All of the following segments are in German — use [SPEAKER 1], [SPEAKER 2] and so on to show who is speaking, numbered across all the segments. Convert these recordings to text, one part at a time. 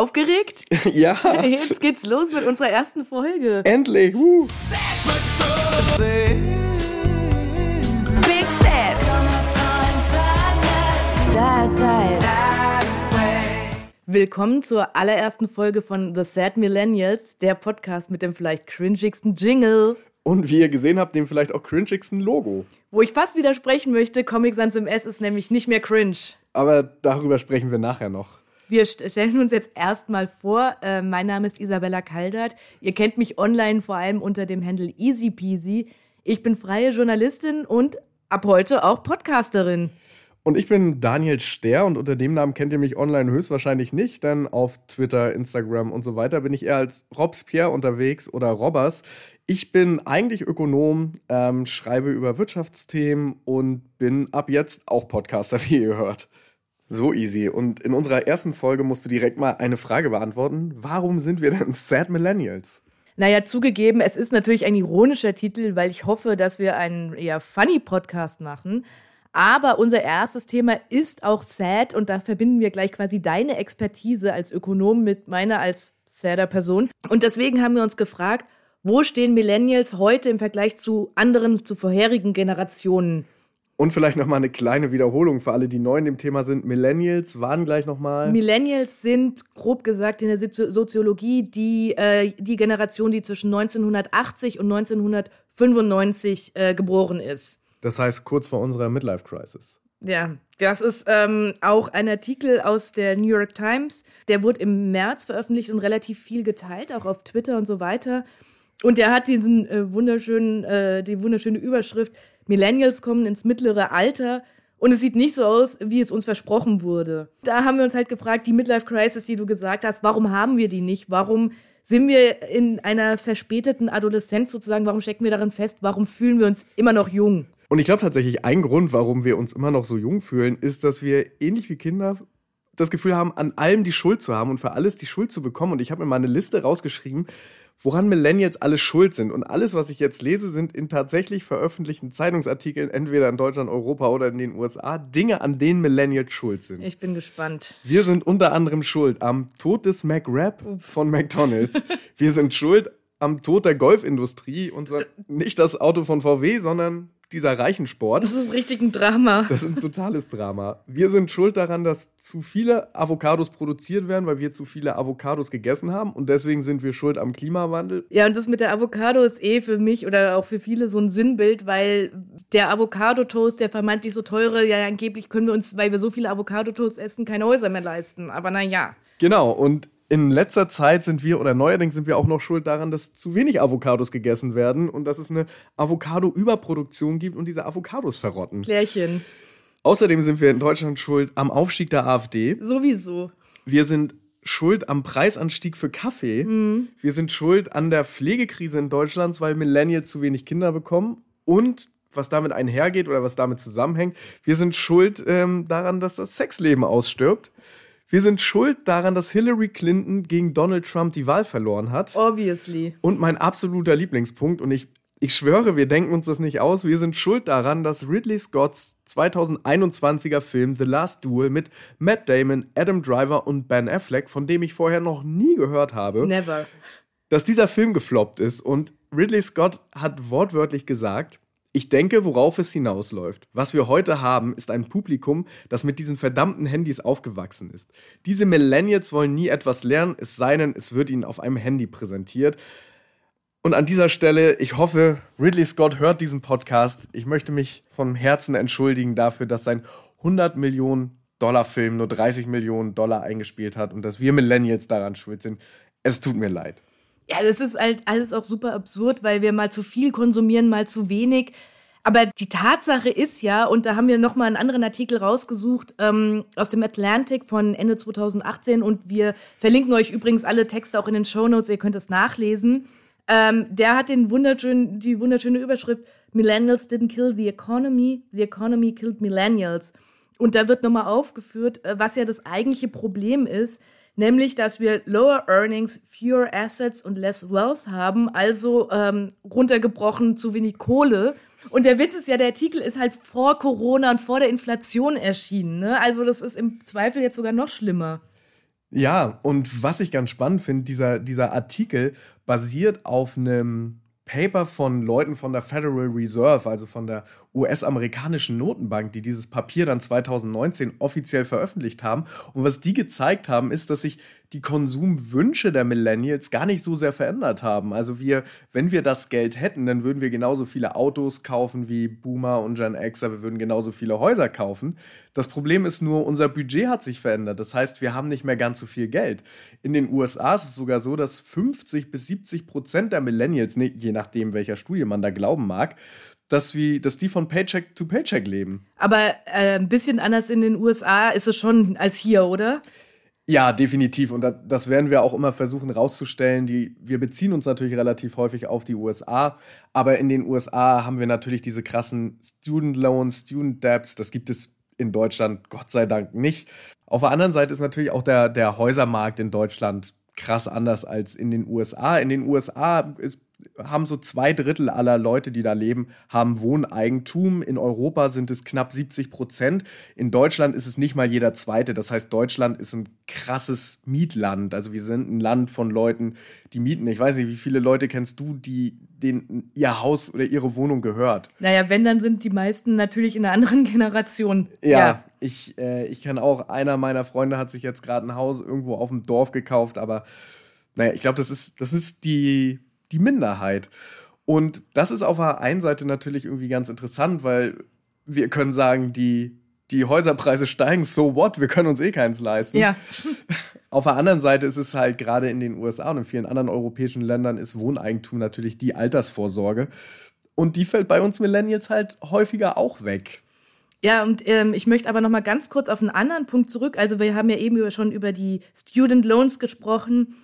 [SPEAKER 1] Aufgeregt?
[SPEAKER 2] ja.
[SPEAKER 1] Jetzt geht's los mit unserer ersten Folge.
[SPEAKER 2] Endlich. Uh.
[SPEAKER 1] Big Sad. Willkommen zur allerersten Folge von The Sad Millennials, der Podcast mit dem vielleicht cringigsten Jingle.
[SPEAKER 2] Und wie ihr gesehen habt, dem vielleicht auch cringigsten Logo.
[SPEAKER 1] Wo ich fast widersprechen möchte, Comic Sans MS ist nämlich nicht mehr cringe.
[SPEAKER 2] Aber darüber sprechen wir nachher noch.
[SPEAKER 1] Wir stellen uns jetzt erstmal vor. Äh, mein Name ist Isabella Kaldert. Ihr kennt mich online vor allem unter dem Handle Easy Peasy. Ich bin freie Journalistin und ab heute auch Podcasterin.
[SPEAKER 2] Und ich bin Daniel Ster und unter dem Namen kennt ihr mich online höchstwahrscheinlich nicht, denn auf Twitter, Instagram und so weiter bin ich eher als Robespierre unterwegs oder Robbers. Ich bin eigentlich Ökonom, ähm, schreibe über Wirtschaftsthemen und bin ab jetzt auch Podcaster, wie ihr hört. So easy. Und in unserer ersten Folge musst du direkt mal eine Frage beantworten. Warum sind wir denn Sad Millennials?
[SPEAKER 1] Naja, zugegeben, es ist natürlich ein ironischer Titel, weil ich hoffe, dass wir einen eher funny Podcast machen. Aber unser erstes Thema ist auch sad und da verbinden wir gleich quasi deine Expertise als Ökonom mit meiner als sadder Person. Und deswegen haben wir uns gefragt, wo stehen Millennials heute im Vergleich zu anderen, zu vorherigen Generationen?
[SPEAKER 2] Und vielleicht nochmal eine kleine Wiederholung für alle, die neu in dem Thema sind. Millennials waren gleich nochmal.
[SPEAKER 1] Millennials sind, grob gesagt, in der Soziologie die, äh, die Generation, die zwischen 1980 und 1995 äh, geboren ist.
[SPEAKER 2] Das heißt, kurz vor unserer Midlife-Crisis.
[SPEAKER 1] Ja, das ist ähm, auch ein Artikel aus der New York Times. Der wurde im März veröffentlicht und relativ viel geteilt, auch auf Twitter und so weiter. Und der hat diesen äh, wunderschönen, äh, die wunderschöne Überschrift Millennials kommen ins mittlere Alter und es sieht nicht so aus, wie es uns versprochen wurde. Da haben wir uns halt gefragt, die Midlife Crisis, die du gesagt hast, warum haben wir die nicht? Warum sind wir in einer verspäteten Adoleszenz sozusagen? Warum stecken wir darin fest? Warum fühlen wir uns immer noch jung?
[SPEAKER 2] Und ich glaube tatsächlich, ein Grund, warum wir uns immer noch so jung fühlen, ist, dass wir ähnlich wie Kinder das Gefühl haben, an allem die Schuld zu haben und für alles die Schuld zu bekommen. Und ich habe mir mal eine Liste rausgeschrieben, woran Millennials alle schuld sind. Und alles, was ich jetzt lese, sind in tatsächlich veröffentlichten Zeitungsartikeln, entweder in Deutschland, Europa oder in den USA, Dinge, an denen Millennials schuld sind.
[SPEAKER 1] Ich bin gespannt.
[SPEAKER 2] Wir sind unter anderem schuld am Tod des McRap von McDonalds. Wir sind schuld am Tod der Golfindustrie und zwar nicht das Auto von VW, sondern dieser reichen Sport.
[SPEAKER 1] Das ist richtig ein Drama.
[SPEAKER 2] Das ist ein totales Drama. Wir sind schuld daran, dass zu viele Avocados produziert werden, weil wir zu viele Avocados gegessen haben und deswegen sind wir schuld am Klimawandel.
[SPEAKER 1] Ja, und das mit der Avocado ist eh für mich oder auch für viele so ein Sinnbild, weil der Avocado-Toast, der vermeintlich so teure, ja angeblich können wir uns, weil wir so viele Avocado-Toast essen, keine Häuser mehr leisten. Aber naja.
[SPEAKER 2] Genau, und in letzter Zeit sind wir oder neuerdings sind wir auch noch schuld daran, dass zu wenig Avocados gegessen werden und dass es eine Avocado-Überproduktion gibt und diese Avocados verrotten.
[SPEAKER 1] Klärchen.
[SPEAKER 2] Außerdem sind wir in Deutschland schuld am Aufstieg der AfD.
[SPEAKER 1] Sowieso.
[SPEAKER 2] Wir sind schuld am Preisanstieg für Kaffee. Mhm. Wir sind schuld an der Pflegekrise in Deutschland, weil Millennials zu wenig Kinder bekommen. Und was damit einhergeht oder was damit zusammenhängt, wir sind schuld ähm, daran, dass das Sexleben ausstirbt. Wir sind schuld daran, dass Hillary Clinton gegen Donald Trump die Wahl verloren hat.
[SPEAKER 1] Obviously.
[SPEAKER 2] Und mein absoluter Lieblingspunkt, und ich, ich schwöre, wir denken uns das nicht aus, wir sind schuld daran, dass Ridley Scotts 2021er Film The Last Duel mit Matt Damon, Adam Driver und Ben Affleck, von dem ich vorher noch nie gehört habe,
[SPEAKER 1] Never.
[SPEAKER 2] dass dieser Film gefloppt ist. Und Ridley Scott hat wortwörtlich gesagt, ich denke, worauf es hinausläuft. Was wir heute haben, ist ein Publikum, das mit diesen verdammten Handys aufgewachsen ist. Diese Millennials wollen nie etwas lernen, es sei denn, es wird ihnen auf einem Handy präsentiert. Und an dieser Stelle, ich hoffe, Ridley Scott hört diesen Podcast. Ich möchte mich von Herzen entschuldigen dafür, dass sein 100 Millionen Dollar Film nur 30 Millionen Dollar eingespielt hat und dass wir Millennials daran schuld sind. Es tut mir leid.
[SPEAKER 1] Ja, das ist halt alles auch super absurd, weil wir mal zu viel konsumieren, mal zu wenig. Aber die Tatsache ist ja, und da haben wir nochmal einen anderen Artikel rausgesucht ähm, aus dem Atlantic von Ende 2018 und wir verlinken euch übrigens alle Texte auch in den Show Notes, ihr könnt es nachlesen. Ähm, der hat den wunderschönen, die wunderschöne Überschrift Millennials didn't kill the economy, the economy killed millennials. Und da wird nochmal aufgeführt, äh, was ja das eigentliche Problem ist, nämlich dass wir lower earnings, fewer assets und less wealth haben, also ähm, runtergebrochen zu wenig Kohle. Und der Witz ist ja, der Artikel ist halt vor Corona und vor der Inflation erschienen. Ne? Also das ist im Zweifel jetzt sogar noch schlimmer.
[SPEAKER 2] Ja, und was ich ganz spannend finde, dieser, dieser Artikel basiert auf einem Paper von Leuten von der Federal Reserve, also von der US-amerikanischen Notenbank, die dieses Papier dann 2019 offiziell veröffentlicht haben. Und was die gezeigt haben, ist, dass sich die Konsumwünsche der Millennials gar nicht so sehr verändert haben. Also wir, wenn wir das Geld hätten, dann würden wir genauso viele Autos kaufen wie Boomer und Gen Xer, wir würden genauso viele Häuser kaufen. Das Problem ist nur, unser Budget hat sich verändert. Das heißt, wir haben nicht mehr ganz so viel Geld. In den USA ist es sogar so, dass 50 bis 70 Prozent der Millennials, je nachdem welcher Studie man da glauben mag, dass, wir, dass die von Paycheck zu Paycheck leben.
[SPEAKER 1] Aber äh, ein bisschen anders in den USA ist es schon als hier, oder?
[SPEAKER 2] Ja, definitiv. Und das werden wir auch immer versuchen rauszustellen. Die, wir beziehen uns natürlich relativ häufig auf die USA, aber in den USA haben wir natürlich diese krassen Student Loans, Student Debts. Das gibt es in Deutschland Gott sei Dank nicht. Auf der anderen Seite ist natürlich auch der, der Häusermarkt in Deutschland krass anders als in den USA. In den USA ist haben so zwei Drittel aller Leute, die da leben, haben Wohneigentum. In Europa sind es knapp 70 Prozent. In Deutschland ist es nicht mal jeder Zweite. Das heißt, Deutschland ist ein krasses Mietland. Also wir sind ein Land von Leuten, die mieten. Ich weiß nicht, wie viele Leute kennst du, die denen ihr Haus oder ihre Wohnung gehört?
[SPEAKER 1] Naja, wenn, dann sind die meisten natürlich in einer anderen Generation.
[SPEAKER 2] Ja, ja. ich, äh, ich kann auch, einer meiner Freunde hat sich jetzt gerade ein Haus irgendwo auf dem Dorf gekauft, aber naja, ich glaube, das ist, das ist die die Minderheit. Und das ist auf der einen Seite natürlich irgendwie ganz interessant, weil wir können sagen, die, die Häuserpreise steigen, so what, wir können uns eh keins leisten.
[SPEAKER 1] Ja.
[SPEAKER 2] Auf der anderen Seite ist es halt gerade in den USA und in vielen anderen europäischen Ländern ist Wohneigentum natürlich die Altersvorsorge. Und die fällt bei uns Millennials halt häufiger auch weg.
[SPEAKER 1] Ja, und ähm, ich möchte aber noch mal ganz kurz auf einen anderen Punkt zurück. Also wir haben ja eben schon über die Student Loans gesprochen.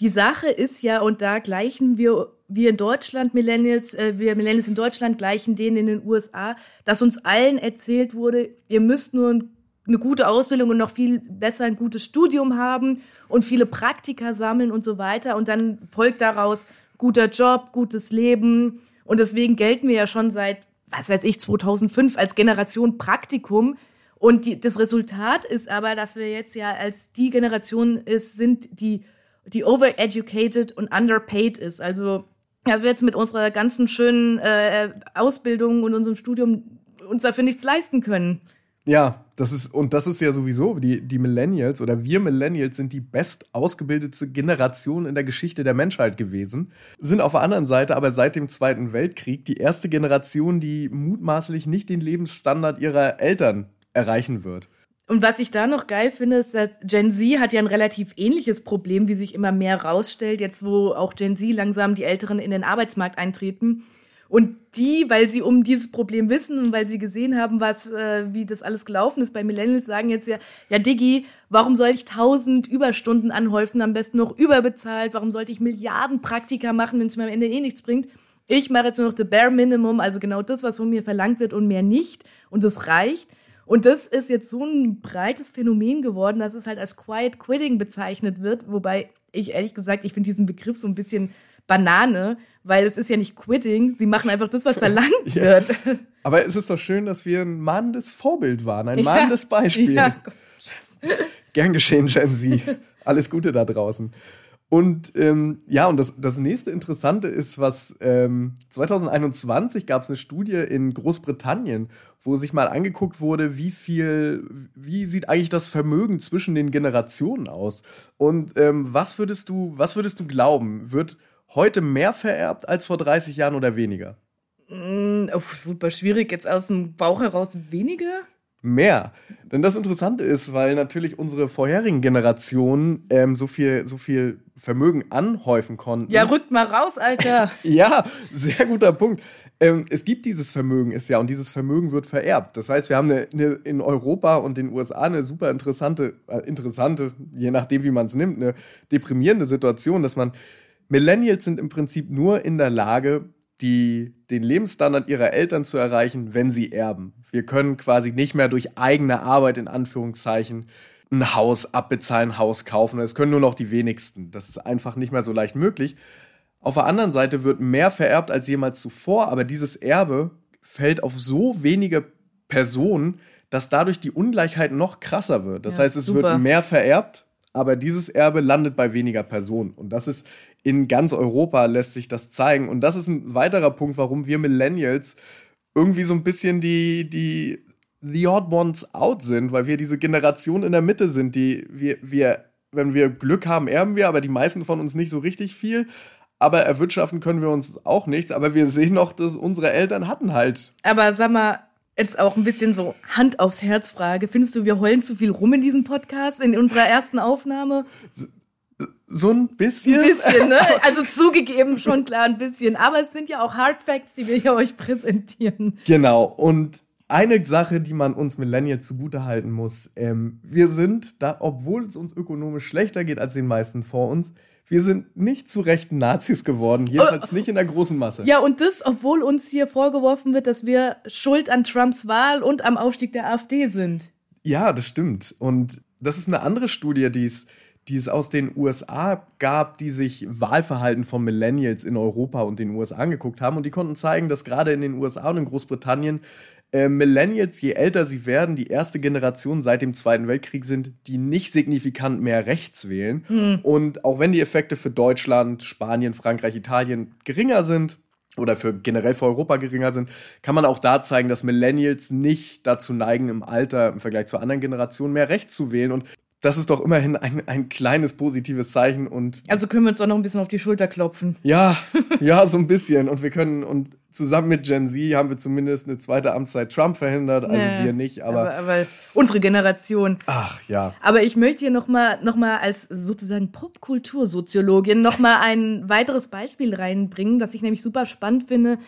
[SPEAKER 1] Die Sache ist ja, und da gleichen wir, wir in Deutschland, Millennials, äh, wir Millennials in Deutschland gleichen denen in den USA, dass uns allen erzählt wurde, ihr müsst nur eine gute Ausbildung und noch viel besser ein gutes Studium haben und viele Praktika sammeln und so weiter. Und dann folgt daraus guter Job, gutes Leben. Und deswegen gelten wir ja schon seit, was weiß ich, 2005 als Generation Praktikum. Und die, das Resultat ist aber, dass wir jetzt ja als die Generation ist, sind, die die overeducated und underpaid ist. Also, dass wir jetzt mit unserer ganzen schönen äh, Ausbildung und unserem Studium uns dafür nichts leisten können.
[SPEAKER 2] Ja, das ist, und das ist ja sowieso, die, die Millennials oder wir Millennials sind die best ausgebildete Generation in der Geschichte der Menschheit gewesen, sind auf der anderen Seite aber seit dem Zweiten Weltkrieg die erste Generation, die mutmaßlich nicht den Lebensstandard ihrer Eltern erreichen wird.
[SPEAKER 1] Und was ich da noch geil finde, ist, dass Gen Z hat ja ein relativ ähnliches Problem, wie sich immer mehr rausstellt, jetzt wo auch Gen Z langsam die Älteren in den Arbeitsmarkt eintreten. Und die, weil sie um dieses Problem wissen und weil sie gesehen haben, was, äh, wie das alles gelaufen ist bei Millennials, sagen jetzt ja, ja Diggi, warum soll ich tausend Überstunden anhäufen, am besten noch überbezahlt? Warum sollte ich Milliarden Praktika machen, wenn es mir am Ende eh nichts bringt? Ich mache jetzt nur noch the bare minimum, also genau das, was von mir verlangt wird und mehr nicht. Und das reicht. Und das ist jetzt so ein breites Phänomen geworden, dass es halt als Quiet Quitting bezeichnet wird. Wobei ich ehrlich gesagt, ich finde diesen Begriff so ein bisschen Banane, weil es ist ja nicht Quitting. Sie machen einfach das, was verlangt ja. wird.
[SPEAKER 2] Aber es ist doch schön, dass wir ein mahnendes Vorbild waren, ein mahnendes Beispiel. Ja. Gern geschehen, Gen Z. Alles Gute da draußen. Und ähm, ja, und das, das nächste Interessante ist, was ähm, 2021 gab es eine Studie in Großbritannien, wo sich mal angeguckt wurde, wie viel, wie sieht eigentlich das Vermögen zwischen den Generationen aus? Und ähm, was würdest du, was würdest du glauben? Wird heute mehr vererbt als vor 30 Jahren oder weniger?
[SPEAKER 1] Mm, oh, super schwierig, jetzt aus dem Bauch heraus weniger?
[SPEAKER 2] Mehr. Denn das Interessante ist, weil natürlich unsere vorherigen Generationen ähm, so viel, so viel Vermögen anhäufen konnten.
[SPEAKER 1] Ja, rückt mal raus, Alter.
[SPEAKER 2] ja, sehr guter Punkt. Ähm, es gibt dieses Vermögen, ist ja, und dieses Vermögen wird vererbt. Das heißt, wir haben eine, eine, in Europa und den USA eine super interessante, äh, interessante, je nachdem, wie man es nimmt, eine deprimierende Situation, dass man Millennials sind im Prinzip nur in der Lage, die, den Lebensstandard ihrer Eltern zu erreichen, wenn sie erben. Wir können quasi nicht mehr durch eigene Arbeit in Anführungszeichen ein Haus abbezahlen, ein Haus kaufen. Das können nur noch die wenigsten. Das ist einfach nicht mehr so leicht möglich. Auf der anderen Seite wird mehr vererbt als jemals zuvor, aber dieses Erbe fällt auf so wenige Personen, dass dadurch die Ungleichheit noch krasser wird. Das ja, heißt, es super. wird mehr vererbt, aber dieses Erbe landet bei weniger Personen. Und das ist in ganz Europa lässt sich das zeigen. Und das ist ein weiterer Punkt, warum wir Millennials irgendwie so ein bisschen die, die The Odd Ones out sind, weil wir diese Generation in der Mitte sind, die wir, wir, wenn wir Glück haben, erben wir, aber die meisten von uns nicht so richtig viel. Aber erwirtschaften können wir uns auch nichts. Aber wir sehen noch, dass unsere Eltern hatten halt.
[SPEAKER 1] Aber sag mal, jetzt auch ein bisschen so Hand aufs Herz Frage. Findest du, wir heulen zu viel rum in diesem Podcast, in unserer ersten Aufnahme?
[SPEAKER 2] So, ein bisschen.
[SPEAKER 1] Ein bisschen, ne? Also zugegeben schon klar ein bisschen. Aber es sind ja auch Hard Facts, die wir hier euch präsentieren.
[SPEAKER 2] Genau. Und eine Sache, die man uns Millennials zugutehalten muss, ähm, wir sind da, obwohl es uns ökonomisch schlechter geht als den meisten vor uns, wir sind nicht zu rechten Nazis geworden, jedenfalls oh, nicht in der großen Masse.
[SPEAKER 1] Ja, und das, obwohl uns hier vorgeworfen wird, dass wir schuld an Trumps Wahl und am Aufstieg der AfD sind.
[SPEAKER 2] Ja, das stimmt. Und das ist eine andere Studie, die es, die es aus den USA gab, die sich Wahlverhalten von Millennials in Europa und den USA angeguckt haben. Und die konnten zeigen, dass gerade in den USA und in Großbritannien äh, Millennials, je älter sie werden, die erste Generation seit dem Zweiten Weltkrieg sind, die nicht signifikant mehr rechts wählen. Mhm. Und auch wenn die Effekte für Deutschland, Spanien, Frankreich, Italien geringer sind, oder für generell für Europa geringer sind, kann man auch da zeigen, dass Millennials nicht dazu neigen, im Alter im Vergleich zu anderen Generationen mehr rechts zu wählen. Und das ist doch immerhin ein, ein kleines positives Zeichen und.
[SPEAKER 1] Also können wir uns auch noch ein bisschen auf die Schulter klopfen.
[SPEAKER 2] Ja, ja, so ein bisschen. Und wir können, und zusammen mit Gen Z haben wir zumindest eine zweite Amtszeit Trump verhindert, also nee, wir nicht, aber,
[SPEAKER 1] aber, aber. unsere Generation.
[SPEAKER 2] Ach ja.
[SPEAKER 1] Aber ich möchte hier nochmal noch mal als sozusagen Popkultursoziologin nochmal ein weiteres Beispiel reinbringen, das ich nämlich super spannend finde.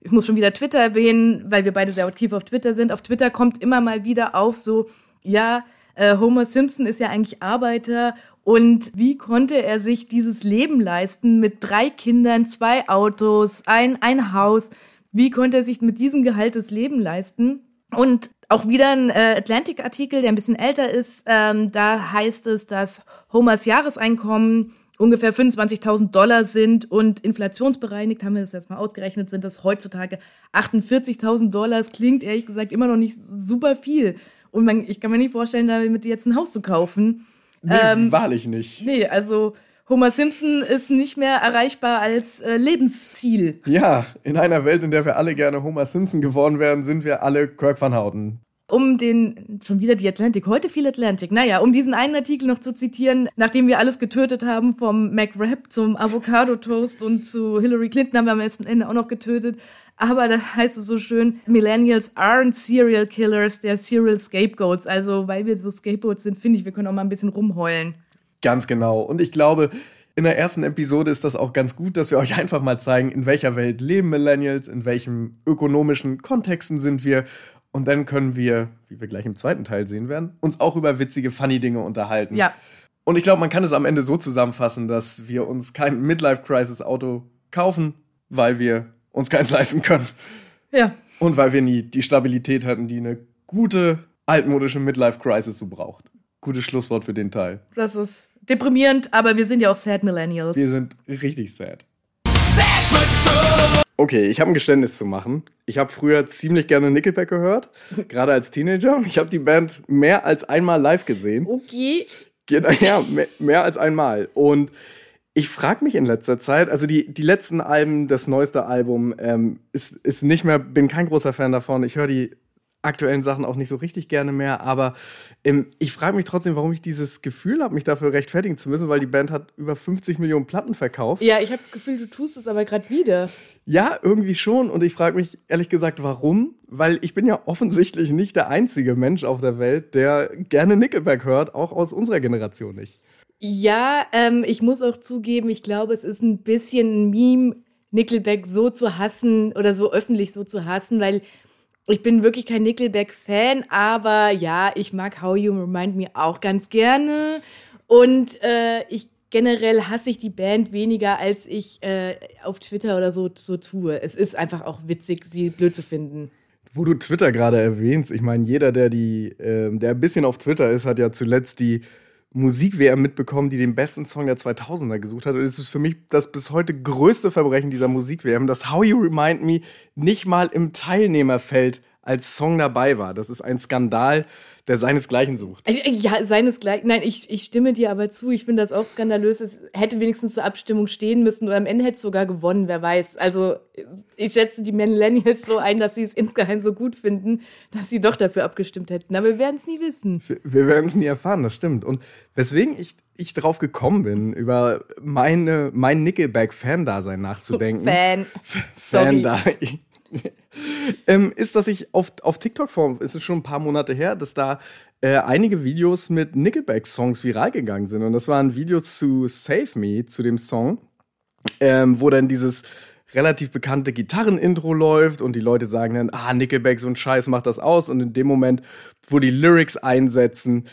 [SPEAKER 1] Ich muss schon wieder Twitter erwähnen, weil wir beide sehr aktiv auf Twitter sind. Auf Twitter kommt immer mal wieder auf so, ja, äh, Homer Simpson ist ja eigentlich Arbeiter und wie konnte er sich dieses Leben leisten mit drei Kindern, zwei Autos, ein, ein Haus? Wie konnte er sich mit diesem Gehalt das Leben leisten? Und auch wieder ein äh, Atlantic-Artikel, der ein bisschen älter ist. Ähm, da heißt es, dass Homers Jahreseinkommen ungefähr 25.000 Dollar sind und inflationsbereinigt, haben wir das jetzt mal ausgerechnet, sind das heutzutage 48.000 Dollar. Das klingt ehrlich gesagt immer noch nicht super viel. Und man, ich kann mir nicht vorstellen, damit jetzt ein Haus zu kaufen.
[SPEAKER 2] Nee, ähm, wahrlich nicht.
[SPEAKER 1] Nee, also Homer Simpson ist nicht mehr erreichbar als äh, Lebensziel.
[SPEAKER 2] Ja, in einer Welt, in der wir alle gerne Homer Simpson geworden wären, sind wir alle Kirk van Houten.
[SPEAKER 1] Um den, schon wieder die Atlantic, heute viel Atlantic. Naja, um diesen einen Artikel noch zu zitieren, nachdem wir alles getötet haben, vom McRap zum Avocado Toast und zu Hillary Clinton haben wir am Ende auch noch getötet. Aber da heißt es so schön, Millennials aren't Serial Killers, they're Serial Scapegoats. Also, weil wir so Scapegoats sind, finde ich, wir können auch mal ein bisschen rumheulen.
[SPEAKER 2] Ganz genau. Und ich glaube, in der ersten Episode ist das auch ganz gut, dass wir euch einfach mal zeigen, in welcher Welt leben Millennials, in welchen ökonomischen Kontexten sind wir. Und dann können wir, wie wir gleich im zweiten Teil sehen werden, uns auch über witzige, funny Dinge unterhalten.
[SPEAKER 1] Ja.
[SPEAKER 2] Und ich glaube, man kann es am Ende so zusammenfassen, dass wir uns kein Midlife-Crisis-Auto kaufen, weil wir uns keins leisten können.
[SPEAKER 1] Ja.
[SPEAKER 2] Und weil wir nie die Stabilität hatten, die eine gute altmodische Midlife-Crisis so braucht. Gutes Schlusswort für den Teil.
[SPEAKER 1] Das ist deprimierend, aber wir sind ja auch sad Millennials.
[SPEAKER 2] Wir sind richtig sad. Okay, ich habe ein Geständnis zu machen. Ich habe früher ziemlich gerne Nickelback gehört, gerade als Teenager. Ich habe die Band mehr als einmal live gesehen.
[SPEAKER 1] Okay.
[SPEAKER 2] Ja, mehr, mehr als einmal. Und ich frage mich in letzter Zeit, also die, die letzten Alben, das neueste Album, ähm, ist, ist nicht mehr, bin kein großer Fan davon. Ich höre die aktuellen Sachen auch nicht so richtig gerne mehr, aber ähm, ich frage mich trotzdem, warum ich dieses Gefühl habe, mich dafür rechtfertigen zu müssen, weil die Band hat über 50 Millionen Platten verkauft.
[SPEAKER 1] Ja, ich habe das Gefühl, du tust es aber gerade wieder.
[SPEAKER 2] Ja, irgendwie schon und ich frage mich ehrlich gesagt, warum? Weil ich bin ja offensichtlich nicht der einzige Mensch auf der Welt, der gerne Nickelback hört, auch aus unserer Generation nicht.
[SPEAKER 1] Ja, ähm, ich muss auch zugeben, ich glaube, es ist ein bisschen ein Meme, Nickelback so zu hassen oder so öffentlich so zu hassen, weil ich bin wirklich kein Nickelback-Fan, aber ja, ich mag How You Remind Me auch ganz gerne. Und äh, ich generell hasse ich die Band weniger, als ich äh, auf Twitter oder so, so tue. Es ist einfach auch witzig, sie blöd zu finden.
[SPEAKER 2] Wo du Twitter gerade erwähnst, ich meine, jeder, der die, äh, der ein bisschen auf Twitter ist, hat ja zuletzt die Musik-WM mitbekommen, die den besten Song der 2000er gesucht hat. Und es ist für mich das bis heute größte Verbrechen dieser Musik-WM, dass How You Remind Me nicht mal im Teilnehmerfeld als Song dabei war. Das ist ein Skandal, der seinesgleichen sucht.
[SPEAKER 1] Also, ja, seinesgleichen. Nein, ich, ich stimme dir aber zu. Ich finde das auch skandalös. Es hätte wenigstens zur Abstimmung stehen müssen oder am Ende hätte es sogar gewonnen, wer weiß. Also ich schätze die Millennials so ein, dass sie es insgeheim so gut finden, dass sie doch dafür abgestimmt hätten. Aber wir werden es nie wissen.
[SPEAKER 2] Wir, wir werden es nie erfahren, das stimmt. Und weswegen ich, ich drauf gekommen bin, über meine, mein Nickelback-Fan-Dasein nachzudenken.
[SPEAKER 1] Fan.
[SPEAKER 2] Fan da. ähm, ist, dass ich auf, auf TikTok vor, ist es schon ein paar Monate her, dass da äh, einige Videos mit Nickelback-Songs viral gegangen sind. Und das waren Videos zu Save Me, zu dem Song, ähm, wo dann dieses relativ bekannte Gitarrenintro läuft und die Leute sagen dann, ah, Nickelback, so ein Scheiß macht das aus. Und in dem Moment, wo die Lyrics einsetzen,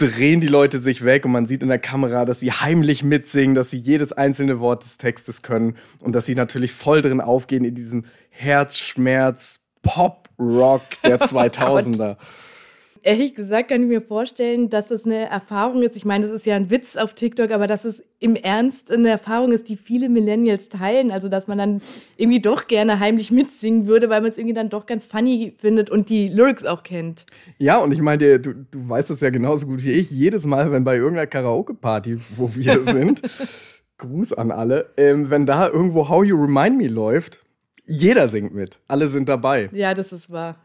[SPEAKER 2] drehen die Leute sich weg und man sieht in der Kamera, dass sie heimlich mitsingen, dass sie jedes einzelne Wort des Textes können und dass sie natürlich voll drin aufgehen in diesem Herzschmerz Pop Rock der 2000er.
[SPEAKER 1] Ehrlich gesagt kann ich mir vorstellen, dass das eine Erfahrung ist. Ich meine, das ist ja ein Witz auf TikTok, aber dass es im Ernst eine Erfahrung ist, die viele Millennials teilen. Also, dass man dann irgendwie doch gerne heimlich mitsingen würde, weil man es irgendwie dann doch ganz funny findet und die Lyrics auch kennt.
[SPEAKER 2] Ja, und ich meine, du, du weißt es ja genauso gut wie ich. Jedes Mal, wenn bei irgendeiner Karaoke-Party, wo wir sind, Gruß an alle, ähm, wenn da irgendwo How You Remind Me läuft, jeder singt mit. Alle sind dabei.
[SPEAKER 1] Ja, das ist wahr.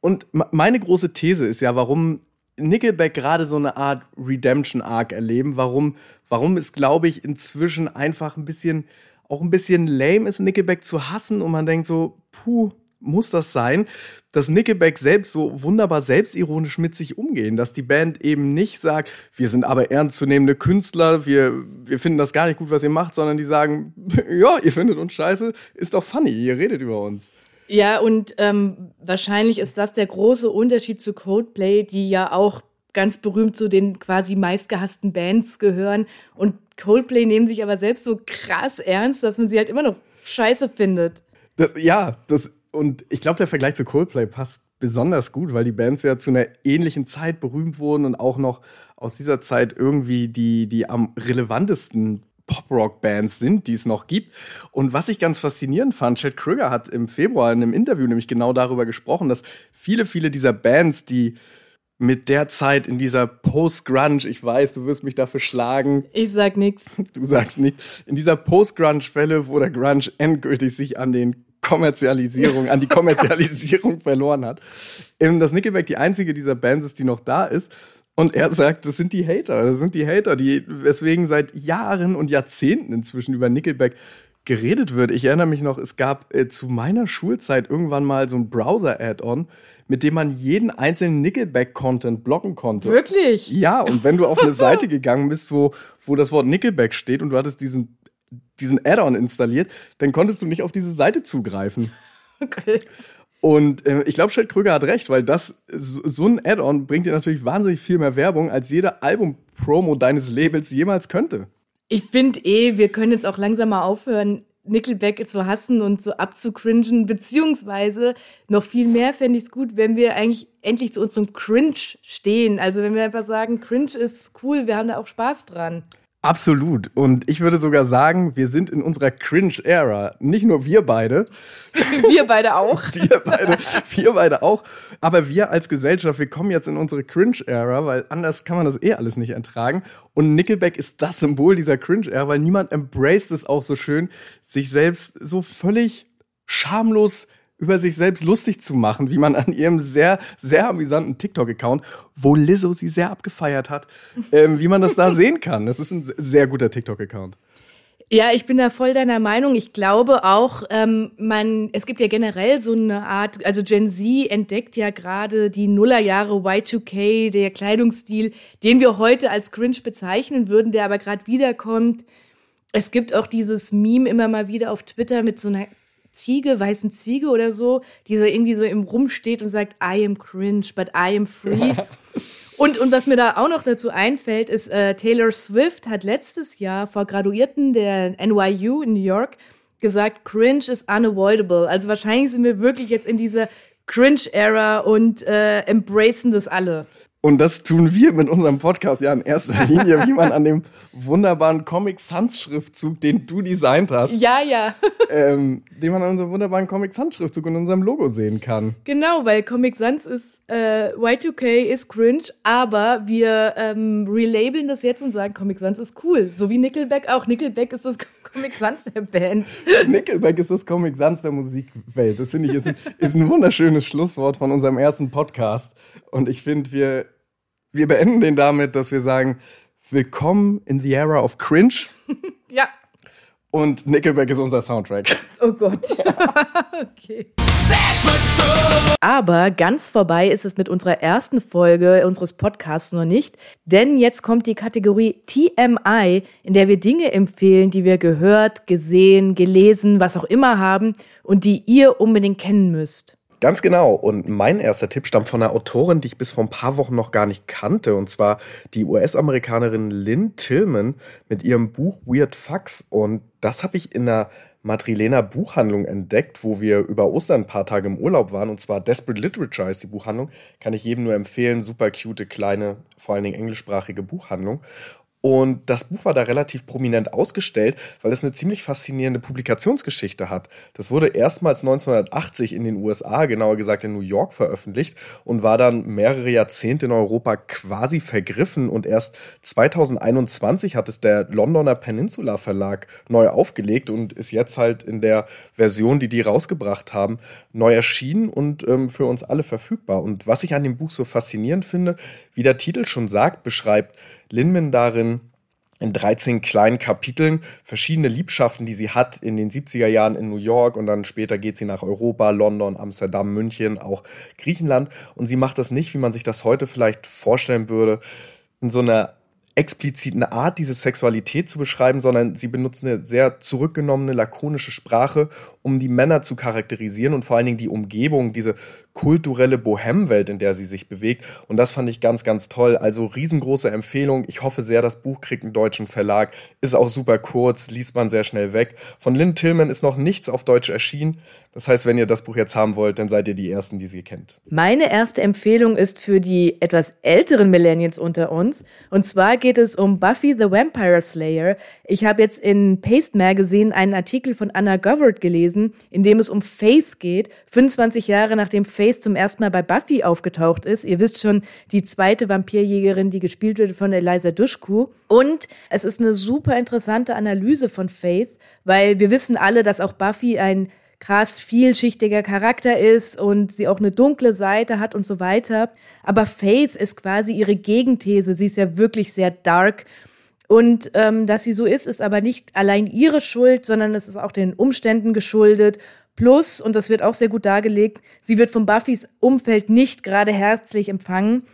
[SPEAKER 2] Und meine große These ist ja, warum Nickelback gerade so eine Art Redemption-Arc erleben, warum, warum es, glaube ich, inzwischen einfach ein bisschen, auch ein bisschen lame ist, Nickelback zu hassen und man denkt so, puh, muss das sein, dass Nickelback selbst so wunderbar selbstironisch mit sich umgehen, dass die Band eben nicht sagt, wir sind aber ernstzunehmende Künstler, wir, wir finden das gar nicht gut, was ihr macht, sondern die sagen, ja, ihr findet uns scheiße, ist doch funny, ihr redet über uns.
[SPEAKER 1] Ja, und ähm, wahrscheinlich ist das der große Unterschied zu Coldplay, die ja auch ganz berühmt zu den quasi meistgehassten Bands gehören. Und Coldplay nehmen sich aber selbst so krass ernst, dass man sie halt immer noch scheiße findet.
[SPEAKER 2] Das, ja, das, und ich glaube, der Vergleich zu Coldplay passt besonders gut, weil die Bands ja zu einer ähnlichen Zeit berühmt wurden und auch noch aus dieser Zeit irgendwie die, die am relevantesten Pop-Rock-Bands sind, die es noch gibt. Und was ich ganz faszinierend fand, Chad Krüger hat im Februar in einem Interview nämlich genau darüber gesprochen, dass viele, viele dieser Bands, die mit der Zeit in dieser Post-Grunge, ich weiß, du wirst mich dafür schlagen.
[SPEAKER 1] Ich sag nichts.
[SPEAKER 2] Du sagst nichts. In dieser Post-Grunge-Fälle, wo der Grunge endgültig sich an den Kommerzialisierung, an die Kommerzialisierung verloren hat. Dass Nickelback die einzige dieser Bands ist, die noch da ist. Und er sagt, das sind die Hater, das sind die Hater, die weswegen seit Jahren und Jahrzehnten inzwischen über Nickelback geredet wird. Ich erinnere mich noch, es gab äh, zu meiner Schulzeit irgendwann mal so ein Browser-Add-on, mit dem man jeden einzelnen Nickelback-Content blocken konnte.
[SPEAKER 1] Wirklich?
[SPEAKER 2] Ja, und wenn du auf eine Seite gegangen bist, wo, wo das Wort Nickelback steht und du hattest diesen, diesen Add-on installiert, dann konntest du nicht auf diese Seite zugreifen. Okay. Und äh, ich glaube, Chad Krüger hat recht, weil das so ein Add-on bringt dir natürlich wahnsinnig viel mehr Werbung, als jeder Album-Promo deines Labels jemals könnte.
[SPEAKER 1] Ich finde eh, wir können jetzt auch langsam mal aufhören, Nickelback zu hassen und so abzucringen, beziehungsweise noch viel mehr fände ich es gut, wenn wir eigentlich endlich zu unserem Cringe stehen. Also wenn wir einfach sagen, Cringe ist cool, wir haben da auch Spaß dran.
[SPEAKER 2] Absolut. Und ich würde sogar sagen, wir sind in unserer Cringe-Ära. Nicht nur wir beide.
[SPEAKER 1] wir beide auch.
[SPEAKER 2] wir, beide, wir beide auch. Aber wir als Gesellschaft, wir kommen jetzt in unsere Cringe-Ära, weil anders kann man das eh alles nicht ertragen. Und Nickelback ist das Symbol dieser Cringe-Ära, weil niemand embraced es auch so schön, sich selbst so völlig schamlos über sich selbst lustig zu machen, wie man an ihrem sehr, sehr amüsanten TikTok-Account, wo Lizzo sie sehr abgefeiert hat, ähm, wie man das da sehen kann. Das ist ein sehr guter TikTok-Account.
[SPEAKER 1] Ja, ich bin da voll deiner Meinung. Ich glaube auch, ähm, man, es gibt ja generell so eine Art, also Gen Z entdeckt ja gerade die Nullerjahre Y2K, der Kleidungsstil, den wir heute als cringe bezeichnen würden, der aber gerade wiederkommt. Es gibt auch dieses Meme immer mal wieder auf Twitter mit so einer Ziege, weißen Ziege oder so, die so irgendwie so im Rum steht und sagt, I am cringe, but I am free. und, und was mir da auch noch dazu einfällt, ist, äh, Taylor Swift hat letztes Jahr vor Graduierten der NYU in New York gesagt, cringe is unavoidable. Also wahrscheinlich sind wir wirklich jetzt in dieser Cringe-Era und äh, embracen das alle.
[SPEAKER 2] Und das tun wir mit unserem Podcast ja in erster Linie, wie man an dem wunderbaren Comic Sans Schriftzug, den du designt hast.
[SPEAKER 1] Ja, ja.
[SPEAKER 2] ähm, den man an unserem wunderbaren Comic Sans Schriftzug und unserem Logo sehen kann.
[SPEAKER 1] Genau, weil Comic Sans ist, äh, Y2K ist cringe, aber wir ähm, relabeln das jetzt und sagen, Comic Sans ist cool. So wie Nickelback auch. Nickelback ist das Comic Sans der Band.
[SPEAKER 2] Nickelback ist das Comic Sans der Musikwelt. Das finde ich ist ein, ist ein wunderschönes Schlusswort von unserem ersten Podcast. Und ich finde, wir wir beenden den damit, dass wir sagen, willkommen in the era of cringe.
[SPEAKER 1] ja.
[SPEAKER 2] Und Nickelback ist unser Soundtrack.
[SPEAKER 1] Oh Gott. okay. Aber ganz vorbei ist es mit unserer ersten Folge unseres Podcasts noch nicht, denn jetzt kommt die Kategorie TMI, in der wir Dinge empfehlen, die wir gehört, gesehen, gelesen, was auch immer haben und die ihr unbedingt kennen müsst.
[SPEAKER 2] Ganz genau. Und mein erster Tipp stammt von einer Autorin, die ich bis vor ein paar Wochen noch gar nicht kannte. Und zwar die US-Amerikanerin Lynn Tillman mit ihrem Buch Weird Fucks. Und das habe ich in einer Madrilener Buchhandlung entdeckt, wo wir über Ostern ein paar Tage im Urlaub waren. Und zwar Desperate Literature ist die Buchhandlung. Kann ich jedem nur empfehlen. Super cute, kleine, vor allen Dingen englischsprachige Buchhandlung. Und das Buch war da relativ prominent ausgestellt, weil es eine ziemlich faszinierende Publikationsgeschichte hat. Das wurde erstmals 1980 in den USA, genauer gesagt in New York, veröffentlicht und war dann mehrere Jahrzehnte in Europa quasi vergriffen. Und erst 2021 hat es der Londoner Peninsula Verlag neu aufgelegt und ist jetzt halt in der Version, die die rausgebracht haben, neu erschienen und ähm, für uns alle verfügbar. Und was ich an dem Buch so faszinierend finde, wie der Titel schon sagt, beschreibt Linman darin in 13 kleinen Kapiteln verschiedene Liebschaften, die sie hat in den 70er Jahren in New York und dann später geht sie nach Europa, London, Amsterdam, München, auch Griechenland. Und sie macht das nicht, wie man sich das heute vielleicht vorstellen würde, in so einer expliziten Art, diese Sexualität zu beschreiben, sondern sie benutzt eine sehr zurückgenommene, lakonische Sprache, um die Männer zu charakterisieren und vor allen Dingen die Umgebung, diese kulturelle Bohemwelt, in der sie sich bewegt. Und das fand ich ganz, ganz toll. Also riesengroße Empfehlung. Ich hoffe sehr, das Buch kriegt einen deutschen Verlag. Ist auch super kurz, liest man sehr schnell weg. Von Lynn Tillman ist noch nichts auf Deutsch erschienen. Das heißt, wenn ihr das Buch jetzt haben wollt, dann seid ihr die Ersten, die sie kennt.
[SPEAKER 1] Meine erste Empfehlung ist für die etwas älteren Millennials unter uns. Und zwar geht es um Buffy the Vampire Slayer. Ich habe jetzt in Paste Magazine einen Artikel von Anna Govert gelesen, in dem es um Faith geht, 25 Jahre nachdem Faith zum ersten Mal bei Buffy aufgetaucht ist. Ihr wisst schon, die zweite Vampirjägerin, die gespielt wird von Eliza Dushku. Und es ist eine super interessante Analyse von Faith, weil wir wissen alle, dass auch Buffy ein krass vielschichtiger Charakter ist und sie auch eine dunkle Seite hat und so weiter. Aber Faith ist quasi ihre Gegenthese. Sie ist ja wirklich sehr dark. Und ähm, dass sie so ist, ist aber nicht allein ihre Schuld, sondern es ist auch den Umständen geschuldet. Plus, und das wird auch sehr gut dargelegt, sie wird von Buffys Umfeld nicht gerade herzlich empfangen.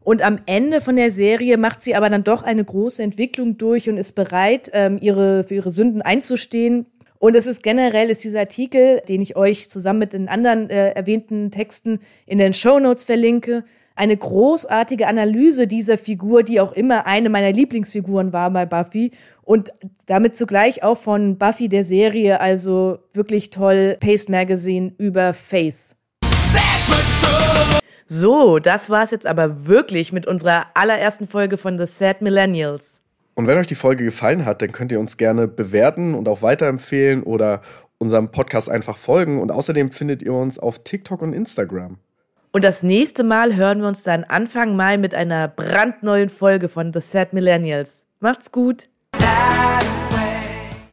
[SPEAKER 1] Und am Ende von der Serie macht sie aber dann doch eine große Entwicklung durch und ist bereit, ähm, ihre, für ihre Sünden einzustehen und es ist generell, ist dieser Artikel, den ich euch zusammen mit den anderen äh, erwähnten Texten in den Show Notes verlinke, eine großartige Analyse dieser Figur, die auch immer eine meiner Lieblingsfiguren war bei Buffy und damit zugleich auch von Buffy der Serie, also wirklich toll, Paste Magazine über Faith. So, das war's jetzt aber wirklich mit unserer allerersten Folge von The Sad Millennials.
[SPEAKER 2] Und wenn euch die Folge gefallen hat, dann könnt ihr uns gerne bewerten und auch weiterempfehlen oder unserem Podcast einfach folgen. Und außerdem findet ihr uns auf TikTok und Instagram.
[SPEAKER 1] Und das nächste Mal hören wir uns dann Anfang Mai mit einer brandneuen Folge von The Sad Millennials. Macht's gut!